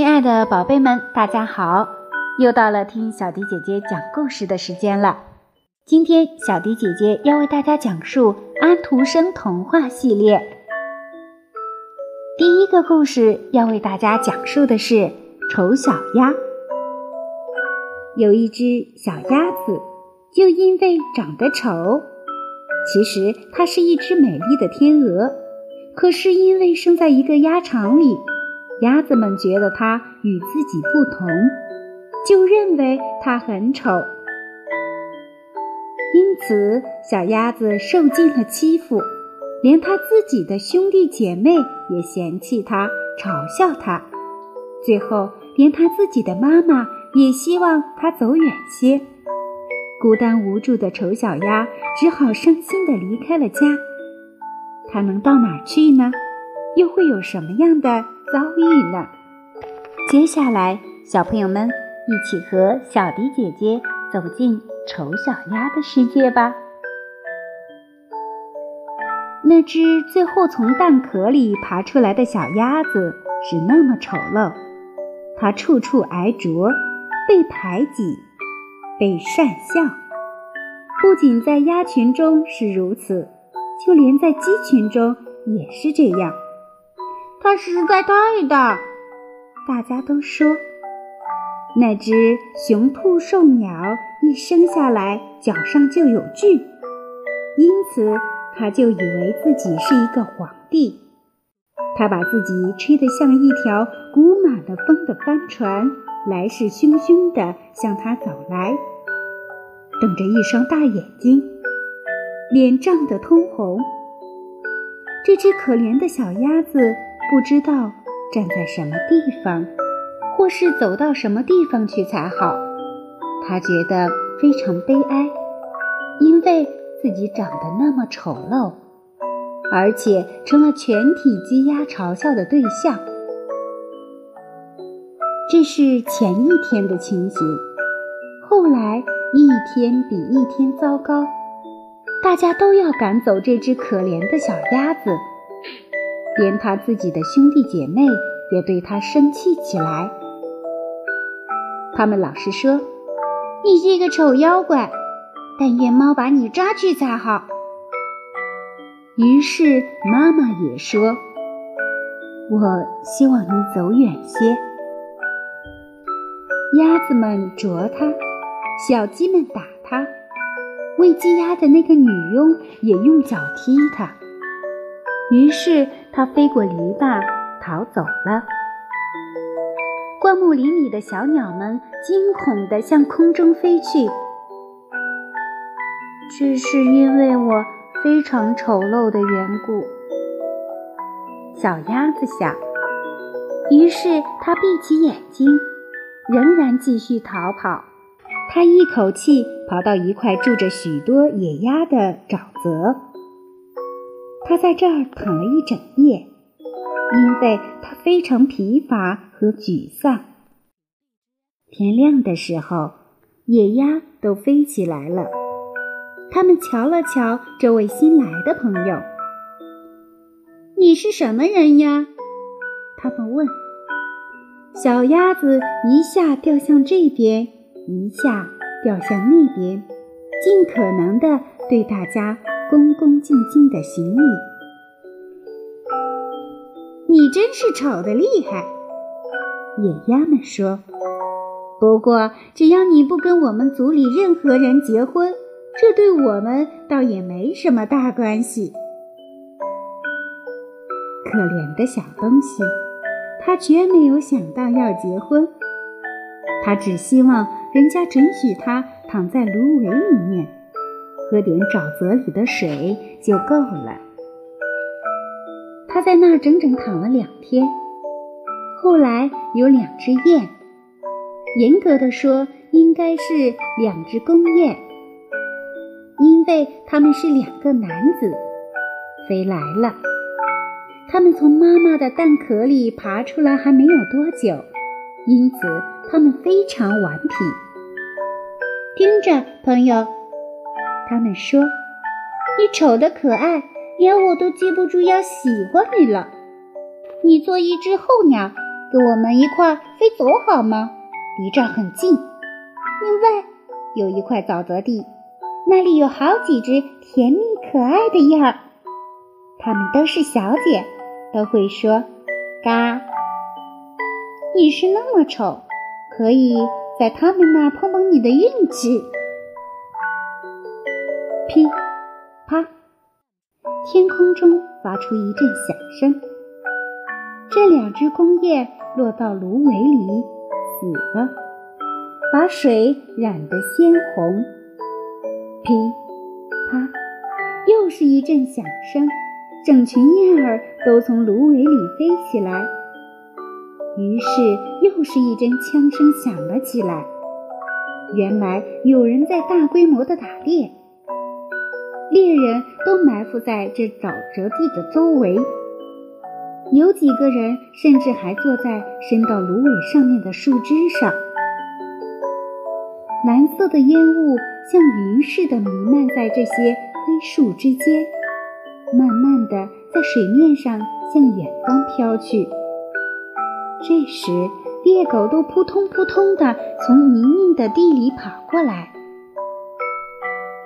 亲爱的宝贝们，大家好！又到了听小迪姐姐讲故事的时间了。今天小迪姐姐要为大家讲述安徒生童话系列。第一个故事要为大家讲述的是《丑小鸭》。有一只小鸭子，就因为长得丑，其实它是一只美丽的天鹅，可是因为生在一个鸭场里。鸭子们觉得它与自己不同，就认为它很丑，因此小鸭子受尽了欺负，连它自己的兄弟姐妹也嫌弃它、嘲笑它，最后连它自己的妈妈也希望它走远些。孤单无助的丑小鸭只好伤心地离开了家。它能到哪儿去呢？又会有什么样的？遭遇呢？接下来，小朋友们一起和小迪姐姐走进丑小鸭的世界吧。那只最后从蛋壳里爬出来的小鸭子是那么丑陋，它处处挨啄，被排挤，被讪笑。不仅在鸭群中是如此，就连在鸡群中也是这样。它实在太大，大家都说，那只雄兔兽鸟一生下来脚上就有锯，因此它就以为自己是一个皇帝。它把自己吹得像一条鼓满了风的帆船，来势汹汹地向它走来，瞪着一双大眼睛，脸涨得通红。这只可怜的小鸭子。不知道站在什么地方，或是走到什么地方去才好。他觉得非常悲哀，因为自己长得那么丑陋，而且成了全体鸡鸭嘲笑的对象。这是前一天的情形，后来一天比一天糟糕，大家都要赶走这只可怜的小鸭子。连他自己的兄弟姐妹也对他生气起来。他们老是说：“你是个丑妖怪，但愿猫把你抓去才好。”于是妈妈也说：“我希望你走远些。”鸭子们啄它，小鸡们打它，喂鸡鸭的那个女佣也用脚踢它。于是它飞过篱笆逃走了。灌木林里的小鸟们惊恐地向空中飞去。这是因为我非常丑陋的缘故，小鸭子想。于是它闭起眼睛，仍然继续逃跑。它一口气跑到一块住着许多野鸭的沼泽。他在这儿躺了一整夜，因为他非常疲乏和沮丧。天亮的时候，野鸭都飞起来了。他们瞧了瞧这位新来的朋友：“你是什么人呀？”他们问。小鸭子一下掉向这边，一下掉向那边，尽可能的对大家。恭恭敬敬的行礼。你真是丑的厉害，野鸭们说。不过，只要你不跟我们族里任何人结婚，这对我们倒也没什么大关系。可怜的小东西，他绝没有想到要结婚，他只希望人家准许他躺在芦苇里面。喝点沼泽里的水就够了。他在那儿整整躺了两天。后来有两只雁，严格的说，应该是两只公雁，因为他们是两个男子，飞来了。他们从妈妈的蛋壳里爬出来还没有多久，因此他们非常顽皮。听着，朋友。他们说：“你丑的可爱，连我都记不住要喜欢你了。你做一只候鸟，跟我们一块飞走好吗？离这儿很近。另外，有一块沼泽地，那里有好几只甜蜜可爱的燕儿，它们都是小姐，都会说“嘎”。你是那么丑，可以在他们那儿碰碰你的运气。噼啪，天空中发出一阵响声。这两只公雁落到芦苇里死了，把水染得鲜红。噼啪，又是一阵响声，整群燕儿都从芦苇里飞起来。于是又是一阵枪声响了起来。原来有人在大规模的打猎。猎人都埋伏在这沼泽地的周围，有几个人甚至还坐在伸到芦苇上面的树枝上。蓝色的烟雾像云似的弥漫在这些黑树之间，慢慢的在水面上向远方飘去。这时，猎狗都扑通扑通的从泥泞的地里跑过来。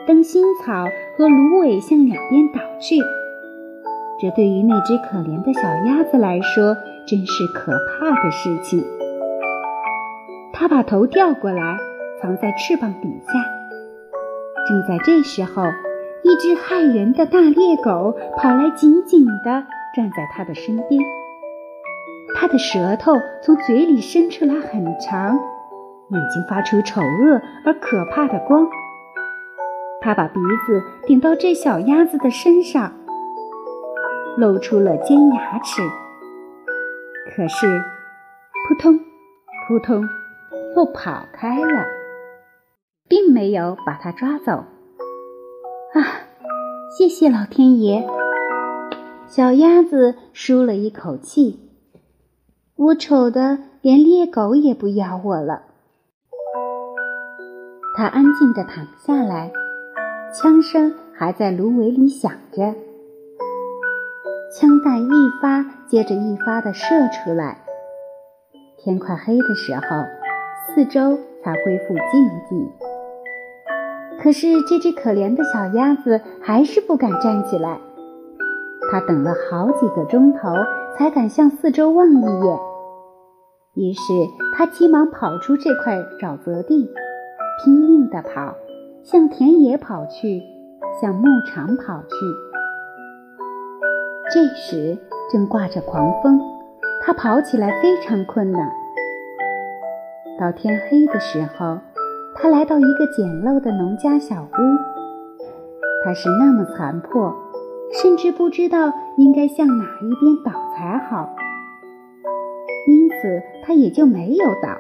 灯芯草和芦苇向两边倒去，这对于那只可怜的小鸭子来说真是可怕的事情。它把头掉过来，藏在翅膀底下。正在这时候，一只害人的大猎狗跑来，紧紧地站在它的身边。它的舌头从嘴里伸出来很长，眼睛发出丑恶而可怕的光。他把鼻子顶到这小鸭子的身上，露出了尖牙齿。可是，扑通，扑通，又跑开了，并没有把它抓走。啊，谢谢老天爷！小鸭子舒了一口气。我丑的连猎狗也不咬我了。它安静地躺下来。枪声还在芦苇里响着，枪弹一发接着一发的射出来。天快黑的时候，四周才恢复静寂。可是这只可怜的小鸭子还是不敢站起来。它等了好几个钟头，才敢向四周望一眼。于是它急忙跑出这块沼泽地，拼命地跑。向田野跑去，向牧场跑去。这时正挂着狂风，他跑起来非常困难。到天黑的时候，他来到一个简陋的农家小屋。他是那么残破，甚至不知道应该向哪一边倒才好，因此他也就没有倒。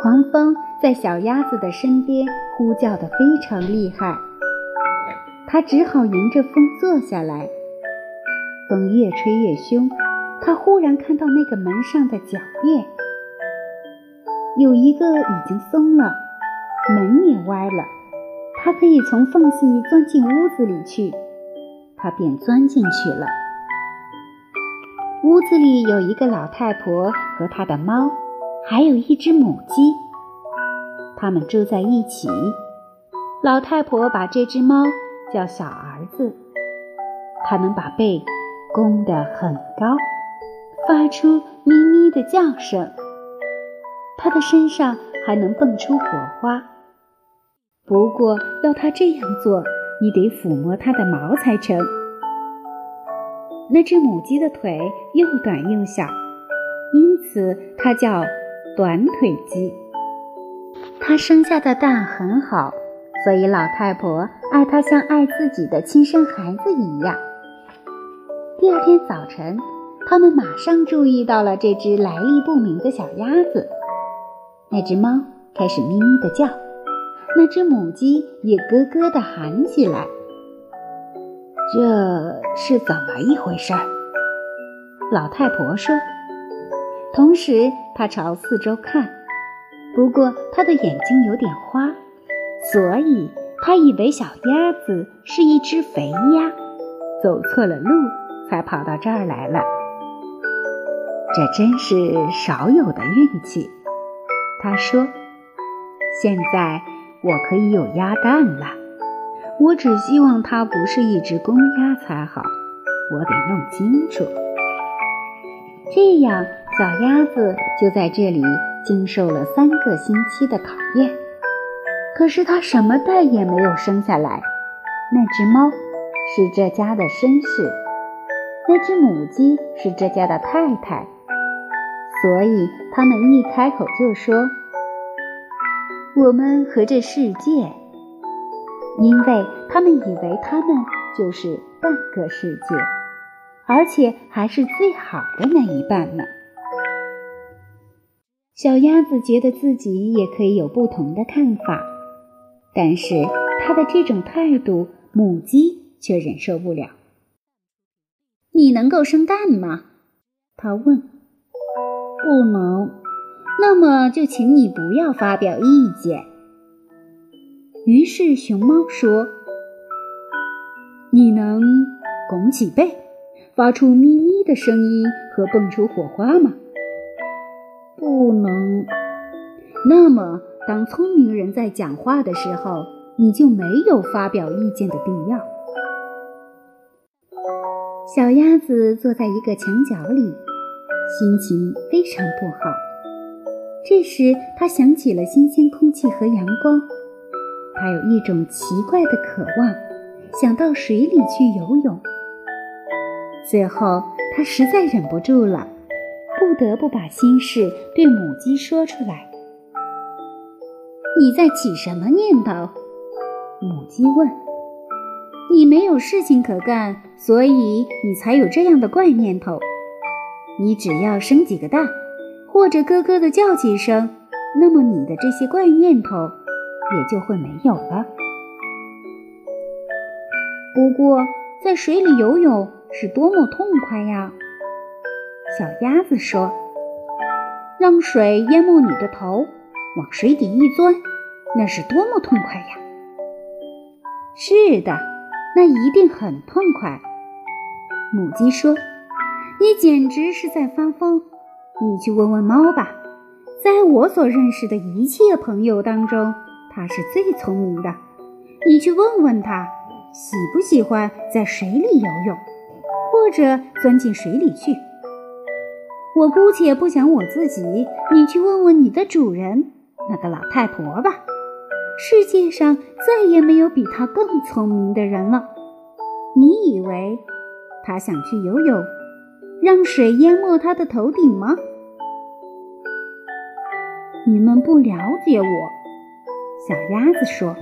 狂风在小鸭子的身边呼叫得非常厉害，它只好迎着风坐下来。风越吹越凶，它忽然看到那个门上的铰链，有一个已经松了，门也歪了，它可以从缝隙钻进屋子里去。它便钻进去了。屋子里有一个老太婆和她的猫。还有一只母鸡，它们住在一起。老太婆把这只猫叫小儿子，它能把背弓得很高，发出咪咪的叫声。它的身上还能蹦出火花。不过要它这样做，你得抚摸它的毛才成。那只母鸡的腿又短又小，因此它叫。短腿鸡，它生下的蛋很好，所以老太婆爱它像爱自己的亲生孩子一样。第二天早晨，他们马上注意到了这只来历不明的小鸭子。那只猫开始咪咪的叫，那只母鸡也咯咯的喊起来。这是怎么一回事？老太婆说。同时，他朝四周看，不过他的眼睛有点花，所以他以为小鸭子是一只肥鸭，走错了路，才跑到这儿来了。这真是少有的运气。他说：“现在我可以有鸭蛋了，我只希望它不是一只公鸭才好。我得弄清楚。”这样，小鸭子就在这里经受了三个星期的考验。可是它什么蛋也没有生下来。那只猫是这家的绅士，那只母鸡是这家的太太，所以他们一开口就说：“我们和这世界。”因为他们以为他们就是半个世界，而且还是最好的那一半呢。小鸭子觉得自己也可以有不同的看法。但是它的这种态度，母鸡却忍受不了。你能够生蛋吗？他问。不能。那么就请你不要发表意见。于是熊猫说：“你能拱起背，发出咪咪的声音和蹦出火花吗？”不能。那么。当聪明人在讲话的时候，你就没有发表意见的必要。小鸭子坐在一个墙角里，心情非常不好。这时，它想起了新鲜空气和阳光，它有一种奇怪的渴望，想到水里去游泳。最后，他实在忍不住了，不得不把心事对母鸡说出来。你在起什么念头？母鸡问。你没有事情可干，所以你才有这样的怪念头。你只要生几个蛋，或者咯咯的叫几声，那么你的这些怪念头也就会没有了。不过，在水里游泳是多么痛快呀！小鸭子说：“让水淹没你的头。”往水底一钻，那是多么痛快呀！是的，那一定很痛快。母鸡说：“你简直是在发疯！你去问问猫吧，在我所认识的一切朋友当中，它是最聪明的。你去问问它，喜不喜欢在水里游泳，或者钻进水里去。我姑且不想我自己，你去问问你的主人。”那个老太婆吧，世界上再也没有比她更聪明的人了。你以为她想去游泳，让水淹没她的头顶吗？你们不了解我，小鸭子说：“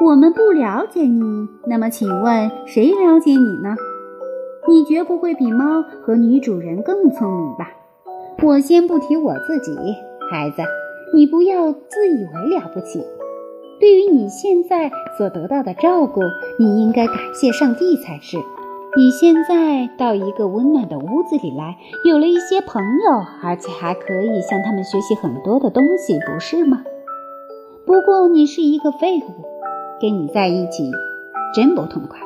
我们不了解你。那么，请问谁了解你呢？你绝不会比猫和女主人更聪明吧？我先不提我自己，孩子。”你不要自以为了不起。对于你现在所得到的照顾，你应该感谢上帝才是。你现在到一个温暖的屋子里来，有了一些朋友，而且还可以向他们学习很多的东西，不是吗？不过你是一个废物，跟你在一起真不痛快。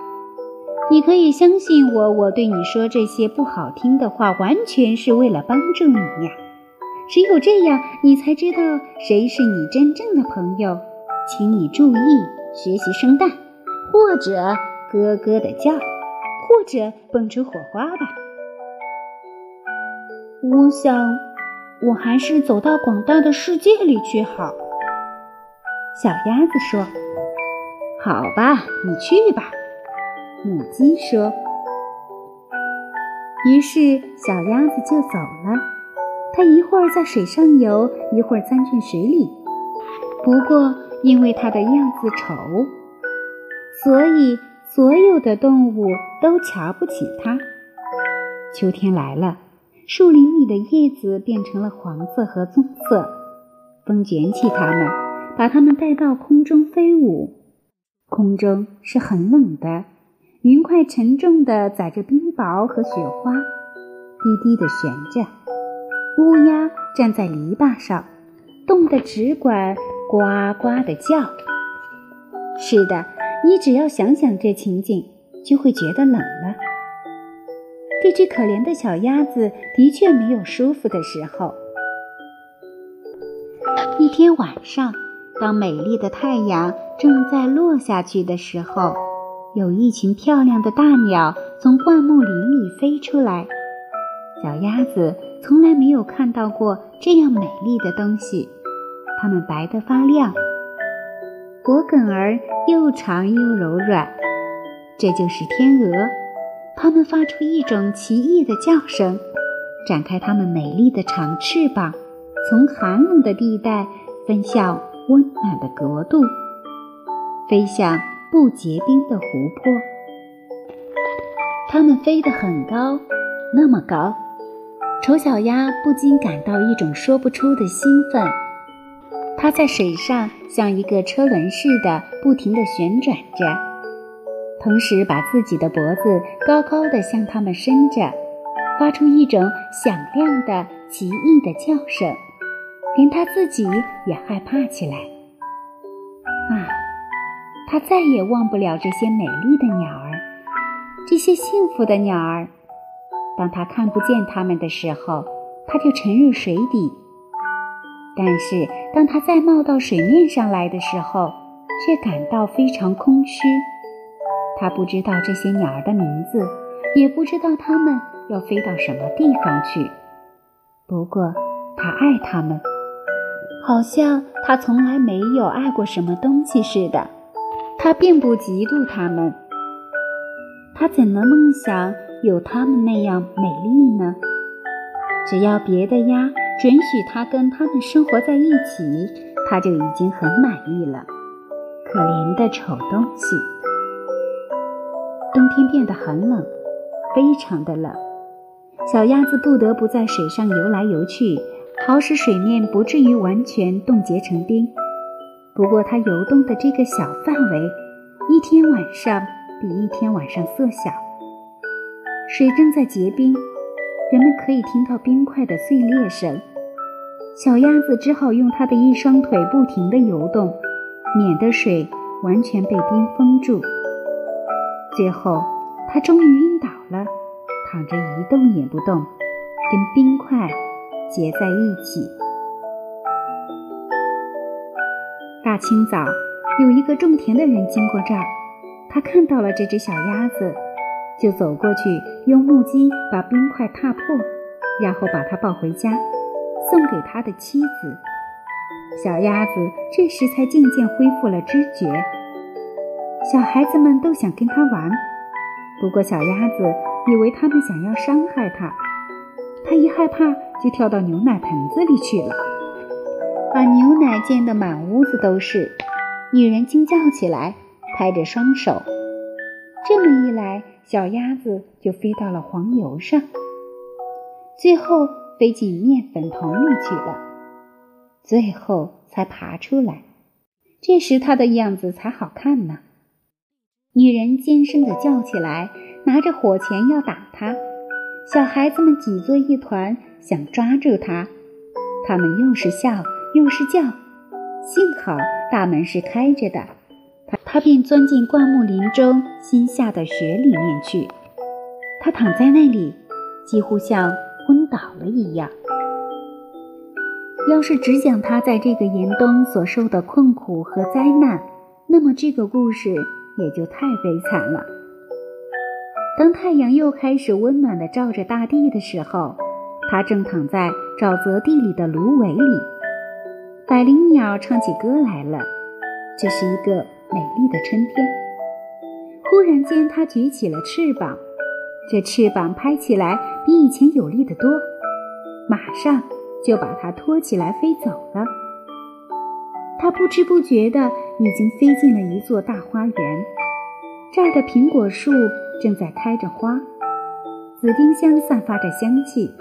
你可以相信我，我对你说这些不好听的话，完全是为了帮助你呀。只有这样，你才知道谁是你真正的朋友。请你注意学习生蛋，或者咯咯的叫，或者蹦出火花吧。我想，我还是走到广大的世界里去好。小鸭子说：“好吧，你去吧。”母鸡说。于是，小鸭子就走了。它一会儿在水上游，一会儿钻进水里。不过，因为它的样子丑，所以所有的动物都瞧不起它。秋天来了，树林里的叶子变成了黄色和棕色，风卷起它们，把它们带到空中飞舞。空中是很冷的，云块沉重地载着冰雹和雪花，低低地悬着。乌鸦站在篱笆上，冻得只管呱呱地叫。是的，你只要想想这情景，就会觉得冷了。这只可怜的小鸭子的确没有舒服的时候。一天晚上，当美丽的太阳正在落下去的时候，有一群漂亮的大鸟从灌木林里飞出来。小鸭子从来没有看到过这样美丽的东西，它们白得发亮，脖梗儿又长又柔软。这就是天鹅，它们发出一种奇异的叫声，展开它们美丽的长翅膀，从寒冷的地带飞向温暖的国度，飞向不结冰的湖泊。它们飞得很高，那么高。丑小鸭不禁感到一种说不出的兴奋，它在水上像一个车轮似的不停地旋转着，同时把自己的脖子高高的向它们伸着，发出一种响亮的奇异的叫声，连它自己也害怕起来。他，再也忘不了这些美丽的鸟儿，这些幸福的鸟儿。当他看不见它们的时候，他就沉入水底；但是当他再冒到水面上来的时候，却感到非常空虚。他不知道这些鸟儿的名字，也不知道它们要飞到什么地方去。不过，他爱它们，好像他从来没有爱过什么东西似的。他并不嫉妒它们，他怎能梦想？有他们那样美丽呢？只要别的鸭准许它跟它们生活在一起，它就已经很满意了。可怜的丑东西！冬天变得很冷，非常的冷。小鸭子不得不在水上游来游去，好使水面不至于完全冻结成冰。不过，它游动的这个小范围，一天晚上比一天晚上缩小。水正在结冰，人们可以听到冰块的碎裂声。小鸭子只好用它的一双腿不停地游动，免得水完全被冰封住。最后，它终于晕倒了，躺着一动也不动，跟冰块结在一起。大清早，有一个种田的人经过这儿，他看到了这只小鸭子。就走过去，用木屐把冰块踏破，然后把它抱回家，送给他的妻子。小鸭子这时才渐渐恢复了知觉。小孩子们都想跟它玩，不过小鸭子以为他们想要伤害它，它一害怕就跳到牛奶盆子里去了，把牛奶溅得满屋子都是。女人惊叫起来，拍着双手。这么一来，小鸭子就飞到了黄油上，最后飞进面粉桶里去了，最后才爬出来。这时它的样子才好看呢。女人尖声地叫起来，拿着火钳要打它。小孩子们挤作一团，想抓住它。他们又是笑又是叫。幸好大门是开着的。他他便钻进灌木林中新下的雪里面去。他躺在那里，几乎像昏倒了一样。要是只讲他在这个严冬所受的困苦和灾难，那么这个故事也就太悲惨了。当太阳又开始温暖地照着大地的时候，他正躺在沼泽地里的芦苇里。百灵鸟唱起歌来了，这是一个。美丽的春天，忽然间，它举起了翅膀，这翅膀拍起来比以前有力得多，马上就把它托起来飞走了。它不知不觉的已经飞进了一座大花园，这儿的苹果树正在开着花，紫丁香散发着香气，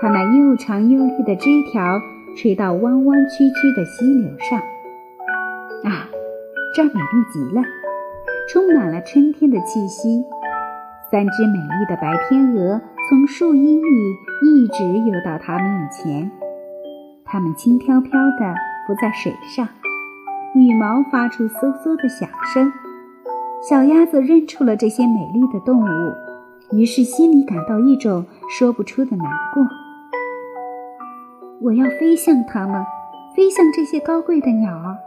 它那又长又绿的枝条垂到弯弯曲曲的溪流上。啊！这儿美丽极了，充满了春天的气息。三只美丽的白天鹅从树荫里一直游到它面前，它们轻飘飘地浮在水上，羽毛发出嗖嗖的响声。小鸭子认出了这些美丽的动物，于是心里感到一种说不出的难过。我要飞向它们，飞向这些高贵的鸟儿。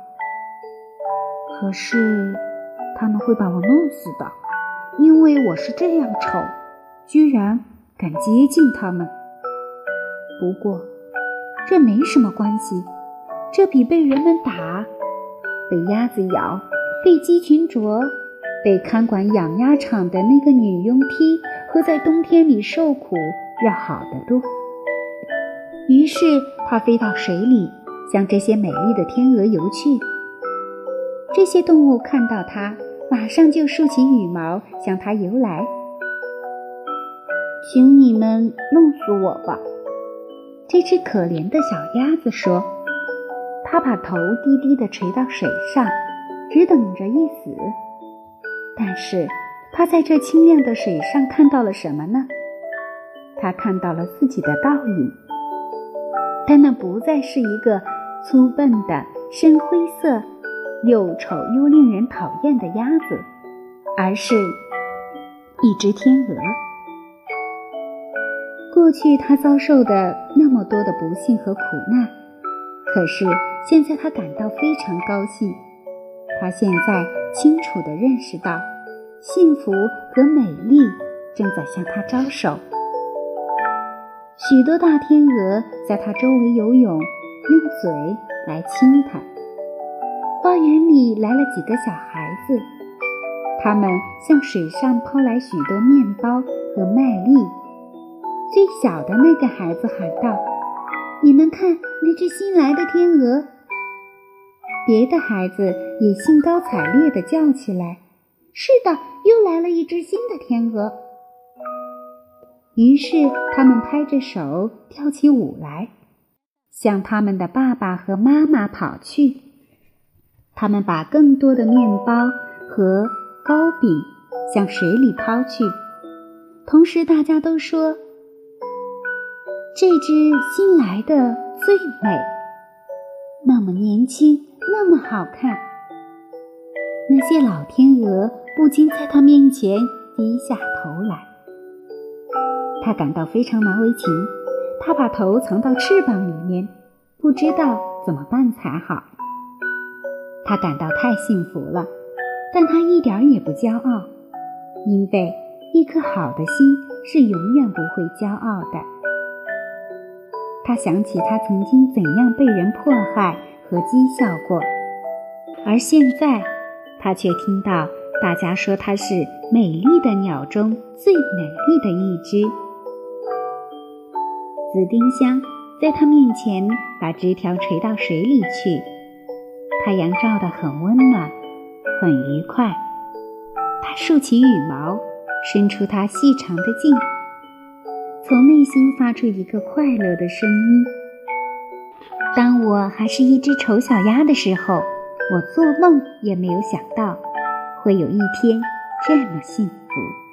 可是，他们会把我弄死的，因为我是这样丑，居然敢接近他们。不过，这没什么关系，这比被人们打、被鸭子咬、被鸡群啄、被看管养鸭场的那个女佣踢和在冬天里受苦要好得多。于是，它飞到水里，向这些美丽的天鹅游去。这些动物看到它，马上就竖起羽毛向它游来。请你们弄死我吧！这只可怜的小鸭子说：“它把头低低地垂到水上，只等着一死。但是，它在这清亮的水上看到了什么呢？它看到了自己的倒影，但那不再是一个粗笨的深灰色。”又丑又令人讨厌的鸭子，而是一只天鹅。过去他遭受的那么多的不幸和苦难，可是现在他感到非常高兴。他现在清楚地认识到，幸福和美丽正在向他招手。许多大天鹅在它周围游泳，用嘴来亲它。花园里来了几个小孩子，他们向水上抛来许多面包和麦粒。最小的那个孩子喊道：“你们看，那只新来的天鹅！”别的孩子也兴高采烈地叫起来：“是的，又来了一只新的天鹅！”于是他们拍着手跳起舞来，向他们的爸爸和妈妈跑去。他们把更多的面包和糕饼向水里抛去，同时大家都说：“这只新来的最美，那么年轻，那么好看。”那些老天鹅不禁在他面前低下头来。他感到非常难为情，他把头藏到翅膀里面，不知道怎么办才好。他感到太幸福了，但他一点也不骄傲，因为一颗好的心是永远不会骄傲的。他想起他曾经怎样被人迫害和讥笑过，而现在他却听到大家说他是美丽的鸟中最美丽的一只。紫丁香在他面前把枝条垂到水里去。太阳照得很温暖，很愉快。它竖起羽毛，伸出它细长的颈，从内心发出一个快乐的声音。当我还是一只丑小鸭的时候，我做梦也没有想到会有一天这么幸福。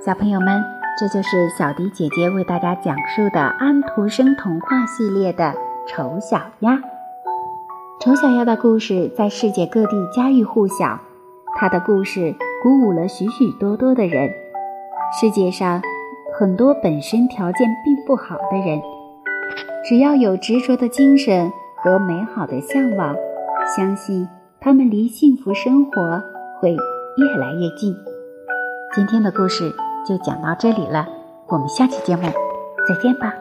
小朋友们。这就是小迪姐姐为大家讲述的安徒生童话系列的《丑小鸭》。丑小鸭的故事在世界各地家喻户晓，它的故事鼓舞了许许多多的人。世界上很多本身条件并不好的人，只要有执着的精神和美好的向往，相信他们离幸福生活会越来越近。今天的故事。就讲到这里了，我们下期节目再见吧。